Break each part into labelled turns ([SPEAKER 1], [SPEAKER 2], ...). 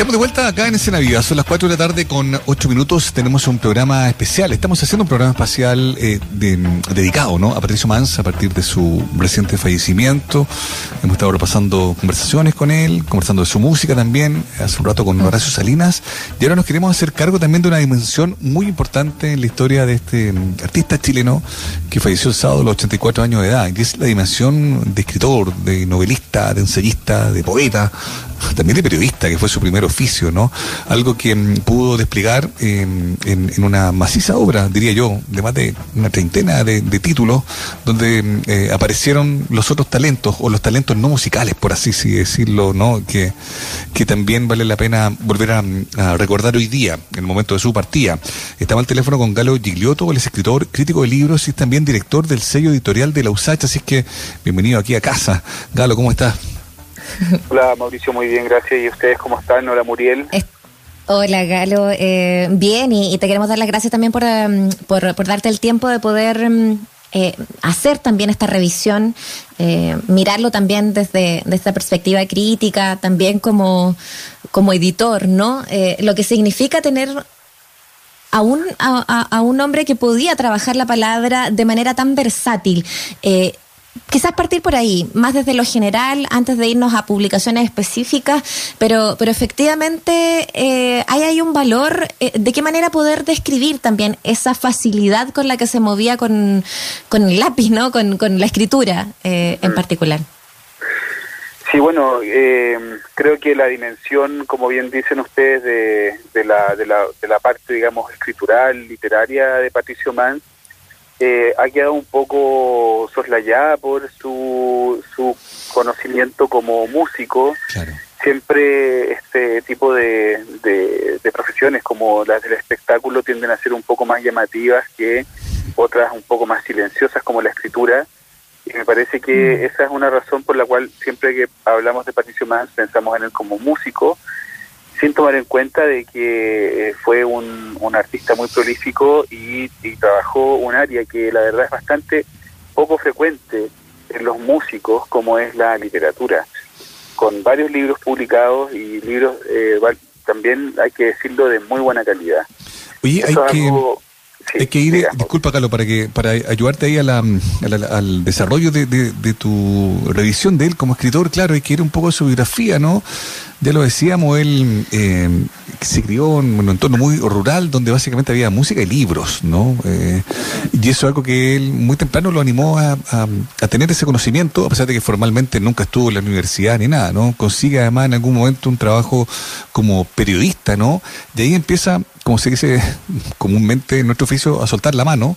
[SPEAKER 1] Estamos de vuelta acá en Escena Viva. Son las 4 de la tarde con 8 minutos. Tenemos un programa especial. Estamos haciendo un programa espacial eh, dedicado ¿no? a Patricio Mans a partir de su reciente fallecimiento. Hemos estado repasando conversaciones con él, conversando de su música también, hace un rato con Horacio Salinas. Y ahora nos queremos hacer cargo también de una dimensión muy importante en la historia de este mm, artista chileno que falleció el sábado a los 84 años de edad. Y es la dimensión de escritor, de novelista, de ensayista, de poeta, también de periodista, que fue su primer oficio, ¿no? Algo que mm, pudo desplegar en, una maciza obra, diría yo, de más de una treintena de, títulos, donde mm, eh, aparecieron los otros talentos, o los talentos no musicales, por así decirlo, ¿no? Que, que también vale la pena volver a, recordar hoy día, en el momento de su partida. Estaba al teléfono con Galo Gigliotto, es escritor, crítico de libros y también director del sello editorial de la USACH, así que bienvenido aquí a casa. Galo, ¿cómo estás?
[SPEAKER 2] Hola Mauricio, muy bien, gracias. ¿Y ustedes cómo están? Hola Muriel.
[SPEAKER 3] Hola Galo, eh, bien y, te queremos dar las gracias también por, em, por, darte el tiempo de poder em, eh, hacer también esta revisión, eh, mirarlo también desde, esta perspectiva crítica, también como, como editor, ¿no? lo que significa tener a un, a, a, un hombre que podía trabajar la palabra de manera tan versátil. Eh, quizás partir por ahí, más desde lo general, antes de irnos a publicaciones específicas, pero, pero efectivamente eh, hay, hay un valor, eh, de qué manera poder describir también esa facilidad con la que se movía con, con el lápiz, ¿no? con, con la escritura eh, en particular.
[SPEAKER 2] Sí, bueno, creo que la dimensión, como bien dicen ustedes, de, de, la, de, la, de la parte, digamos, escritural, literaria de Patricio Mans, eh, ha quedado un poco soslayada por su, su conocimiento como músico. Siempre este tipo de, de, profesiones como las del espectáculo tienden a ser un poco más llamativas que otras un poco más silenciosas como la escritura. Y me parece que mm. esa es una razón por la cual siempre que hablamos de Patricio Mans pensamos en él como músico sin tomar en cuenta de que eh, fue un, un artista muy prolífico y, trabajó un área que la verdad es bastante poco frecuente en los músicos como es la literatura, con varios libros publicados y libros eh, también hay que decirlo de muy buena calidad.
[SPEAKER 1] Oye, hay que... Hay que ir, disculpa Carlos, para que para ayudarte ahí a al desarrollo de, de, tu revisión de él como escritor, claro, hay que ir un poco a su biografía, ¿no? Ya lo decíamos, él eh, se crió en un entorno muy rural donde básicamente había música y libros, ¿no? Eh, y eso es algo que él muy temprano lo animó a, a, tener ese conocimiento, a pesar de que formalmente nunca estuvo en la universidad ni nada, ¿no? Consigue además en algún momento un trabajo como periodista, ¿no? Y ahí empieza como se dice comúnmente en nuestro oficio, a soltar la mano,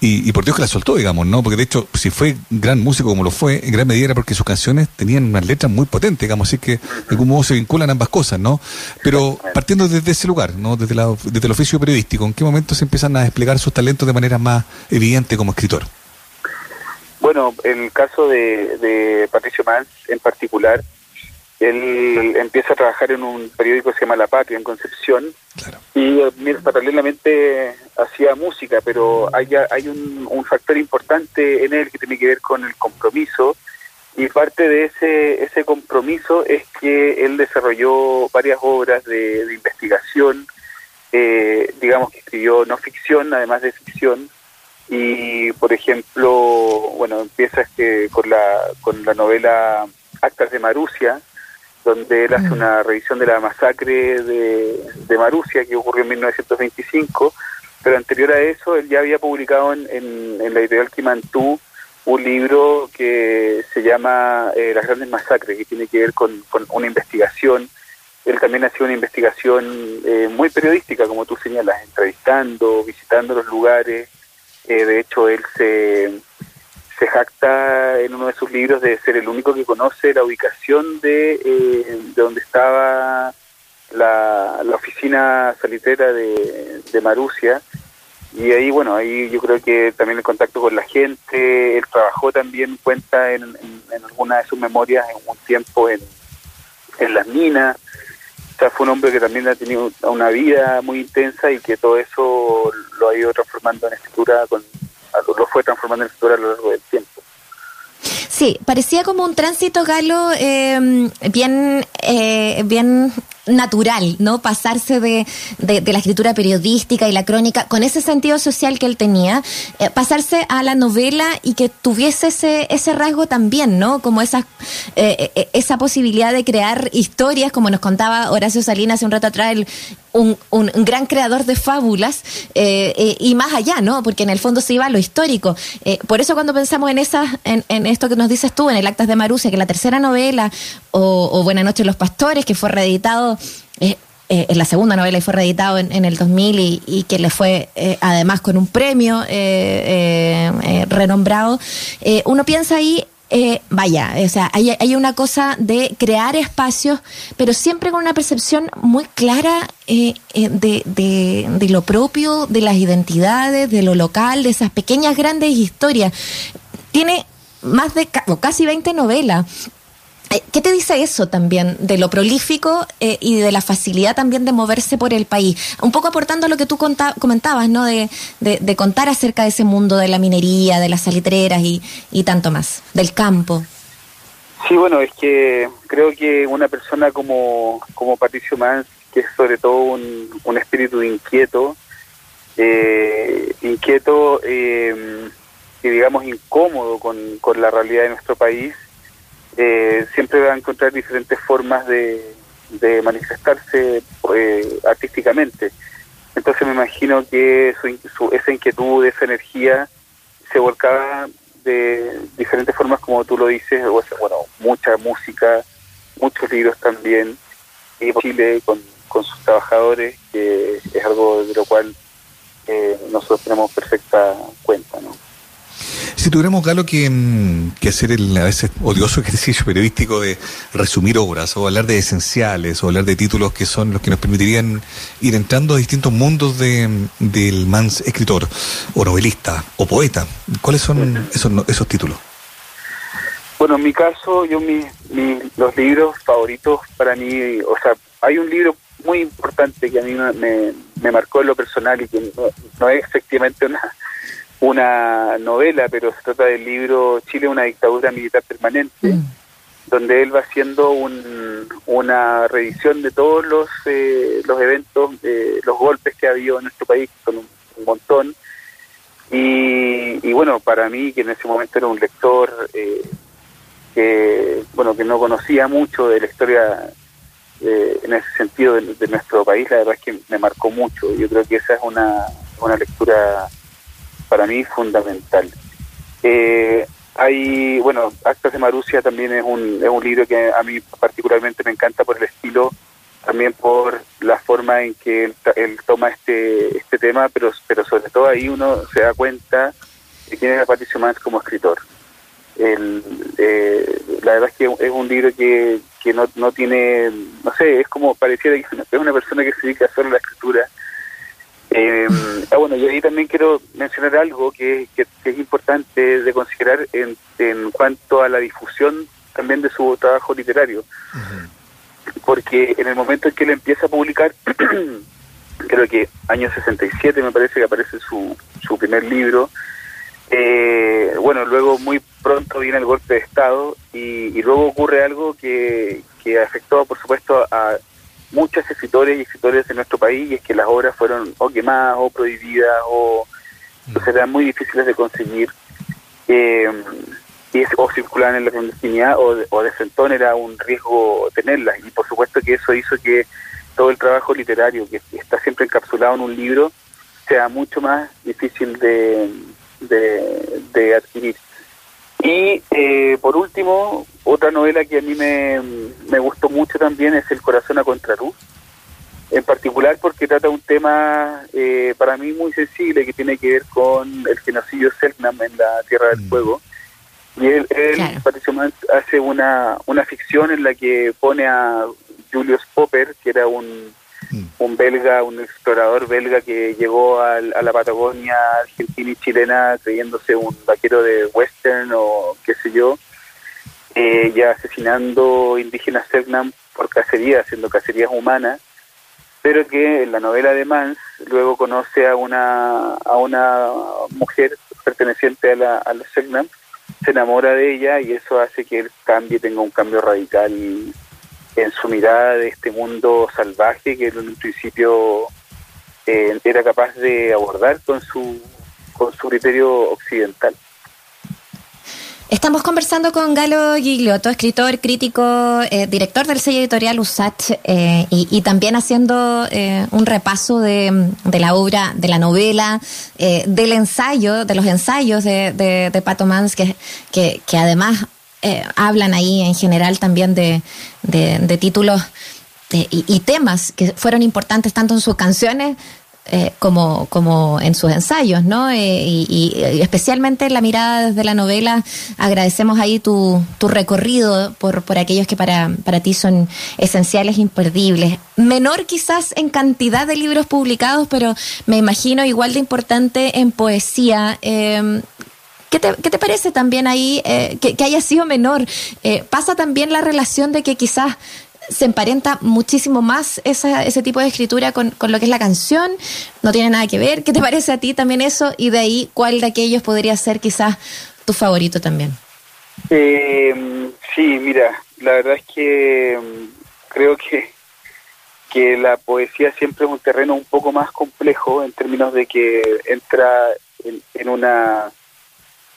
[SPEAKER 1] y, por Dios que la soltó, digamos, ¿no? Porque de hecho, si fue gran músico como lo fue, en gran medida era porque sus canciones tenían unas letras muy potentes, digamos, así que de algún modo se vinculan ambas cosas, ¿no? Pero partiendo desde ese lugar, ¿no? Desde, la, desde el oficio periodístico, ¿en qué momento se empiezan a desplegar sus talentos de manera más evidente como escritor?
[SPEAKER 2] Bueno, en el caso de, de Patricio Mans en particular, él empieza a trabajar en un periódico que se llama La Patria en Concepción y eh, paralelamente hacía música, pero hay, hay un, factor importante en él que tiene que ver con el compromiso y parte de ese, ese compromiso es que él desarrolló varias obras de, investigación, eh, digamos que escribió no ficción, además de ficción, y por ejemplo, bueno, empieza este, con, la, con la novela Actas de Marusia, donde él hace una revisión de la masacre de, de Marusia que ocurrió en 1925, pero anterior a eso él ya había publicado en, en, la editorial Kimantú un libro que se llama eh, Las grandes masacres, que tiene que ver con, con una investigación. Él también hacía una investigación eh, muy periodística, como tú señalas, entrevistando, visitando los lugares. Eh, de hecho, él se, se jacta en uno de sus libros de ser el único que conoce la ubicación de, eh, de donde estaba la, la oficina salitera de, de Marusia. Y ahí, bueno, ahí yo creo que también el contacto con la gente, él trabajó también, cuenta en, alguna de sus memorias en un tiempo en, en las minas. O sea, fue un hombre que también ha tenido una vida muy intensa y que todo eso lo ha ido transformando en escritura con, lo fue transformando en escritura a lo largo del tiempo.
[SPEAKER 3] Sí, parecía como un tránsito galo eh, bien, eh, bien natural, ¿no? Pasarse de, de, la escritura periodística y la crónica con ese sentido social que él tenía, eh, pasarse a la novela y que tuviese ese, ese rasgo también, ¿no? Como esa, eh, eh, esa posibilidad de crear historias, como nos contaba Horacio Salinas hace un rato atrás, un, un, gran creador de fábulas y más allá, ¿no? Porque en el fondo se iba a lo histórico. por eso cuando pensamos en, esa, en, en, esto que nos dices tú, en el Actas de Marusia, que la tercera novela, o, o Buenas noches los pastores, que fue reeditado eh, eh, en la segunda novela y fue reeditado en, el 2000 y, que le fue eh, además con un premio renombrado, uno piensa ahí vaya, o sea, hay, una cosa de crear espacios, pero siempre con una percepción muy clara de, de, de, lo propio, de las identidades, de lo local, de esas pequeñas, grandes historias. Tiene más de casi 20 novelas. Eh, ¿Qué te dice eso también de lo prolífico eh, y de la facilidad también de moverse por el país? Un poco aportando a lo que tú comentabas, ¿no? De, contar acerca de ese mundo de la minería, de las salitreras y, tanto más, del campo.
[SPEAKER 2] Sí, bueno, es que creo que una persona como, como Patricio Mans, que es sobre todo un, espíritu inquieto, eh, inquieto y digamos incómodo con, con la realidad de nuestro país, eh, siempre va a encontrar diferentes formas de, manifestarse eh, artísticamente. Entonces me imagino que su, esa inquietud, esa energía se volcaba de diferentes formas, como tú lo dices, o bueno, mucha música, muchos libros también, y Chile con, con sus trabajadores, que es algo de lo cual eh, nosotros tenemos perfecta cuenta.
[SPEAKER 1] Si tuviéramos, Galo, que, mm, que, hacer el a veces odioso ejercicio periodístico de resumir obras o hablar de esenciales o hablar de títulos que son los que nos permitirían ir entrando a distintos mundos de, del mans escritor o novelista o poeta, ¿cuáles son esos, esos títulos?
[SPEAKER 2] Bueno, en mi caso, yo mi, los libros favoritos para mí, o sea, hay un libro muy importante que a mí me, me marcó en lo personal y que no, no es efectivamente una una novela, pero se trata del libro Chile, una dictadura militar permanente, mm. donde él va haciendo un, una revisión de todos los, eh, los eventos, eh, los golpes que ha habido en nuestro país, son un, montón. Y, bueno, para mí, que en ese momento era un lector eh, que, bueno, que no conocía mucho de la historia en ese sentido de, nuestro país, la verdad es que me marcó mucho. Yo creo que esa es una, una lectura para mí fundamental. Eh, hay, bueno, Actas de Marusia también es un, es un libro que a mí particularmente me encanta por el estilo, también por la forma en que él, toma este, este tema, pero, pero sobre todo ahí uno se da cuenta de quién es Patricio Mans como escritor. Eh, la verdad es que es un libro que, que no, no tiene, no sé, es como pareciera que es una persona que se dedica solo a la escritura, eh, ah, bueno, y ahí también quiero mencionar algo que, es importante de considerar en, en, cuanto a la difusión también de su trabajo literario. Porque en el momento en que él empieza a publicar, creo que año 67 me parece que aparece su, su primer libro, eh, bueno, luego muy pronto viene el golpe de Estado y, y luego ocurre algo que, que afectó, por supuesto, a muchos escritores y escritores de nuestro país y es que las obras fueron o quemadas o prohibidas o entonces eran muy difíciles de conseguir eh, y o circulaban en la clandestinidad o o de frentón era un riesgo tenerlas y por supuesto que eso hizo que todo el trabajo literario que está siempre encapsulado en un libro sea mucho más difícil de adquirir. Y eh, por último, otra novela que a mí me, me gustó mucho también es El corazón a contraluz, en particular porque trata un tema eh, para mí muy sensible que tiene que ver con el genocidio Selknam en la Tierra del mm. Fuego. Y él, él Patricio hace una, una ficción en la que pone a Julius Popper, que era un. Un belga, un explorador belga que llegó a, la Patagonia argentina y chilena creyéndose un vaquero de western o qué sé yo, eh, ya asesinando indígenas Selknam por cacería, haciendo cacerías humanas, pero que en la novela de Mans luego conoce a una, a una mujer perteneciente a, la, a los Selknam, se enamora de ella y eso hace que él cambie, tenga un cambio radical en su mirada de este mundo salvaje que en un principio eh, era capaz de abordar con su, con su criterio occidental.
[SPEAKER 3] Estamos conversando con Galo Gigliotto, escritor, crítico, eh, director del sello editorial USACH eh, y, también haciendo un repaso de, la obra, de la novela, del ensayo, de los ensayos de, de, Pato Mans, que, que, además hablan ahí en general también de, títulos y, y, temas que fueron importantes tanto en sus canciones eh, como, como en sus ensayos, ¿no? Eh, y, especialmente la mirada desde la novela, agradecemos ahí tu, tu recorrido por, por aquellos que para, para ti son esenciales, imperdibles. Menor quizás en cantidad de libros publicados, pero me imagino igual de importante en poesía. ¿Qué te, ¿Qué te, parece también ahí eh, que, haya sido menor? Eh, pasa también la relación de que quizás se emparenta muchísimo más esa, ese tipo de escritura con, con, lo que es la canción, no tiene nada que ver. ¿Qué te parece a ti también eso? Y de ahí, ¿cuál de aquellos podría ser quizás tu favorito también?
[SPEAKER 2] Eh, sí, mira, la verdad es que mm, creo que, que la poesía siempre es un terreno un poco más complejo en términos de que entra en, una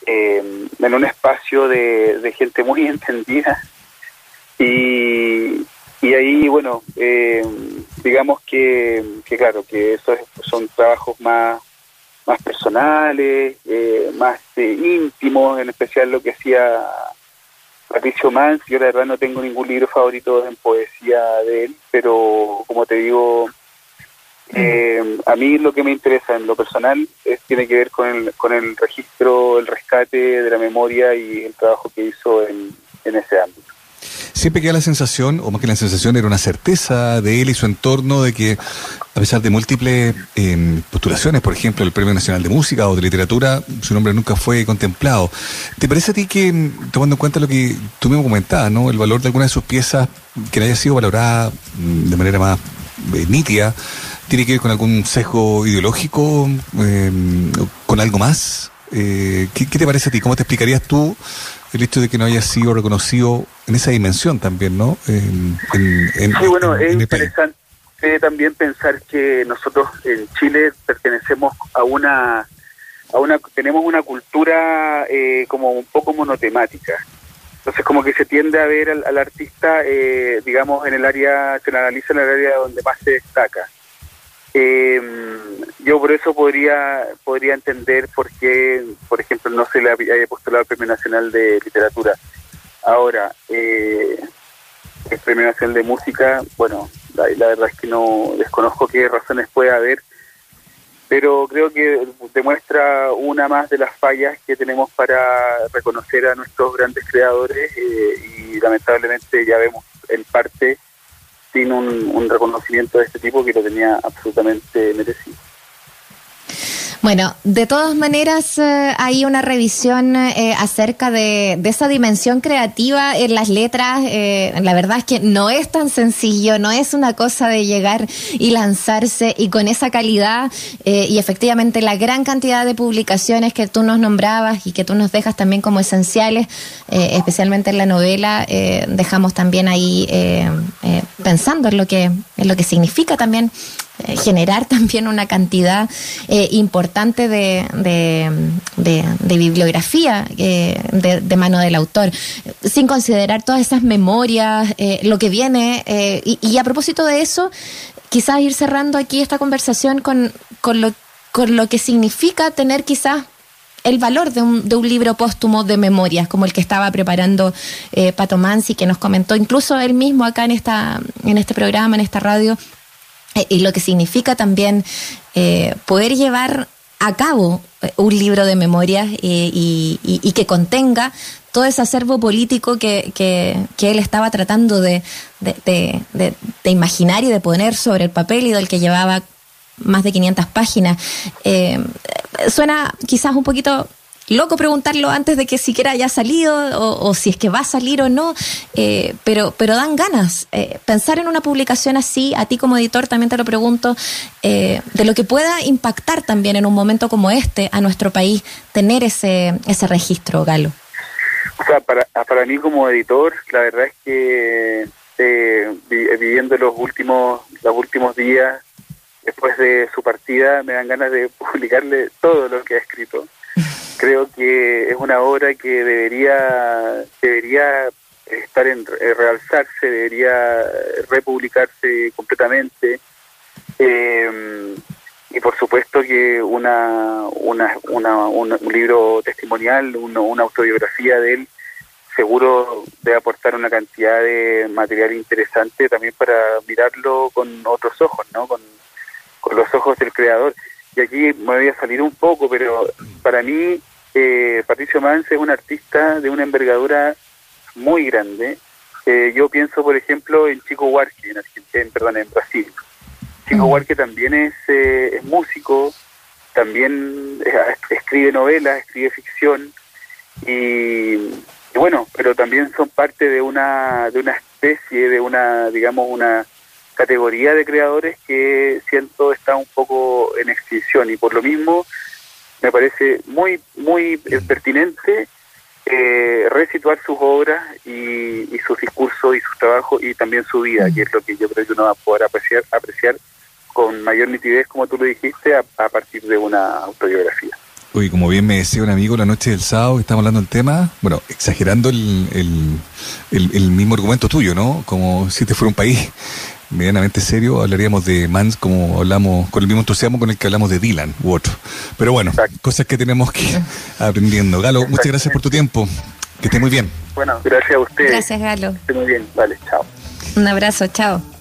[SPEAKER 2] eh, en un espacio de, gente muy entendida y, y ahí, bueno, eh, digamos que, que, claro, que esos son trabajos más, más personales, eh, más eh, íntimos, en especial lo que hacía Patricio Mans. Yo la verdad no tengo ningún libro favorito en poesía de él, pero como te digo, a mí lo que me interesa en lo personal es, tiene que ver con el, con el registro, el rescate de la memoria y el trabajo que hizo en, en ese ámbito
[SPEAKER 1] siempre queda la sensación, o más que la sensación, era una certeza de él y su entorno de que, a pesar de múltiples em, postulaciones, por ejemplo, el Premio Nacional de Música o de Literatura, su nombre nunca fue contemplado. ¿Te parece a ti que, em, tomando en cuenta lo que tú mismo comentabas, ¿no? el valor de alguna de sus piezas que haya sido valorada mm, de manera más eh, nítida, tiene que ver con algún sesgo ideológico, em, con algo más? Eh, ¿qué, ¿Qué te parece a ti? ¿Cómo te explicarías tú el hecho de que no haya sido reconocido en esa dimensión también, ¿no?
[SPEAKER 2] En, sí, bueno, es interesante también pensar que nosotros en Chile pertenecemos a una, a una tenemos una cultura eh, como un poco monotemática. Entonces como que se tiende a ver al, artista, eh, digamos, en el área, se analiza en el área donde más se destaca. Eh, yo por eso podría podría entender por qué, por ejemplo, no se le haya postulado el Premio Nacional de Literatura. Ahora, eh, el Premio Nacional de Música, bueno, la, la, verdad es que no desconozco qué razones puede haber, pero creo que demuestra una más de las fallas que tenemos para reconocer a nuestros grandes creadores eh, y lamentablemente ya vemos en parte sin un, reconocimiento de este tipo que lo tenía absolutamente merecido.
[SPEAKER 3] Bueno, de todas maneras eh, hay una revisión eh, acerca de, esa dimensión creativa en las letras. Eh, la verdad es que no es tan sencillo, no es una cosa de llegar y lanzarse y con esa calidad y efectivamente la gran cantidad de publicaciones que tú nos nombrabas y que tú nos dejas también como esenciales, especialmente en la novela, dejamos también ahí pensando en lo que en lo que significa también eh, generar también una cantidad eh, importante de, de, bibliografía eh, de, mano del autor, sin considerar todas esas memorias, lo que viene. Y, a propósito de eso, quizás ir cerrando aquí esta conversación con, con, lo, con lo que significa tener quizás el valor de un, de un libro póstumo de memorias, como el que estaba preparando Pato Mansi, que nos comentó incluso él mismo acá en, esta, en este programa, en esta radio, eh, y lo que significa también eh, poder llevar a cabo eh, un libro de memorias y, que contenga todo ese acervo político que, que, él estaba tratando de, de, de, imaginar y de poner sobre el papel y del que llevaba más de 500 páginas. suena quizás un poquito loco preguntarlo antes de que siquiera haya salido o, si es que va a salir o no, eh, pero, pero dan ganas. Eh, pensar en una publicación así, a ti como editor también te lo pregunto, eh, de lo que pueda impactar también en un momento como este a nuestro país, tener ese, ese registro, Galo.
[SPEAKER 2] O sea, para, para mí como editor, la verdad es que eh, viviendo los últimos, los últimos días después de su partida, me dan ganas de publicarle todo lo que ha escrito. Creo que es una obra que debería, debería estar en eh, realzarse, debería republicarse completamente. Eh, y por supuesto que una, una, un libro testimonial, una autobiografía de él, seguro debe aportar una cantidad de material interesante también para mirarlo con otros ojos, ¿no? Con, los ojos del creador. Y aquí me voy a salir un poco, pero para mí eh, Patricio Mans es un artista de una envergadura muy grande. Eh, yo pienso, por ejemplo, en Chico Huarque, en, Argentina, perdón, en Brasil. Chico Huarque también es, eh, es músico, también escribe novelas, escribe ficción y bueno, pero también son parte de una, de una especie, de una, digamos, una categoría de creadores que siento está un poco en extinción y por lo mismo me parece muy, muy pertinente eh, resituar sus obras y, y, sus discursos y sus trabajos y también su vida, que es lo que yo creo que uno va a poder apreciar, apreciar con mayor nitidez, como tú lo dijiste, a partir de una autobiografía.
[SPEAKER 1] Uy, como bien me decía un amigo la noche del sábado, estamos hablando del tema, bueno, exagerando el, el, mismo argumento tuyo, ¿no? Como si este fuera un país medianamente serio, hablaríamos de Mans como hablamos, con el mismo entusiasmo con el que hablamos de Dylan u otro. Pero bueno, cosas que tenemos que ir aprendiendo. Galo, muchas gracias por tu tiempo. Que esté muy bien.
[SPEAKER 2] Bueno, gracias a usted.
[SPEAKER 3] Gracias, Galo.
[SPEAKER 2] Que esté muy bien. Vale, chao.
[SPEAKER 3] Un abrazo, chao.